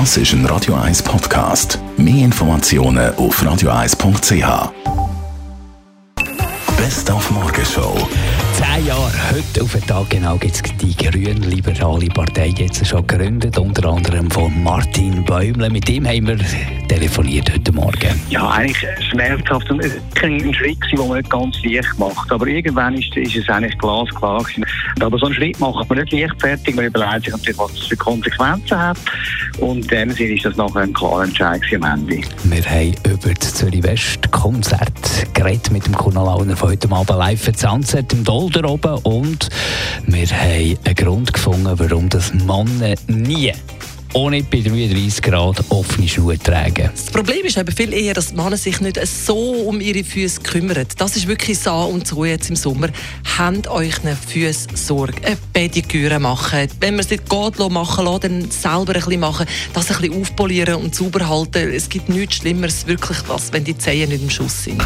Das ist ein Radio 1 Podcast. Mehr Informationen auf radio1.ch. Best auf Morgenshow. Zehn Jahre, heute auf den Tag genau, gibt es die grün-liberale Partei jetzt schon gegründet, unter anderem von Martin Bäumle. Mit ihm haben wir telefoniert heute Morgen. Ja, eigentlich schmerzhaft und es war ein Schritt, den man nicht ganz leicht macht. Aber irgendwann ist, ist es eigentlich glasklar gewesen. Aber so einen Schritt macht man nicht leichtfertig. Man überlegt sich natürlich, was es für Konsequenzen hat. Und in dem Sinne ist das nachher ein klarer Entscheid am Ende. Wir haben über das Zürich West Konzert geredet mit dem Kunalauner von heute Abend live für Sunset im Dolder oben und wir haben einen Grund gefunden, warum das Männer nie ohne bei 33 Grad offene Schuhe tragen. Das Problem ist eben viel eher, dass die Männer sich nicht so um ihre Füße kümmern. Das ist wirklich so und so jetzt im Sommer. Habt euch eine Füße Sorge. Eine Pediküre machen. Wenn man es nicht geht machen lassen, dann selber ein bisschen machen. Das ein bisschen aufpolieren und sauber halten. Es gibt nichts Schlimmeres, wirklich, was, wenn die Zehen nicht im Schuss sind.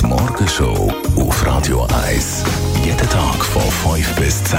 Die Morgenshow auf Radio 1. Jeden Tag von 5 bis 10.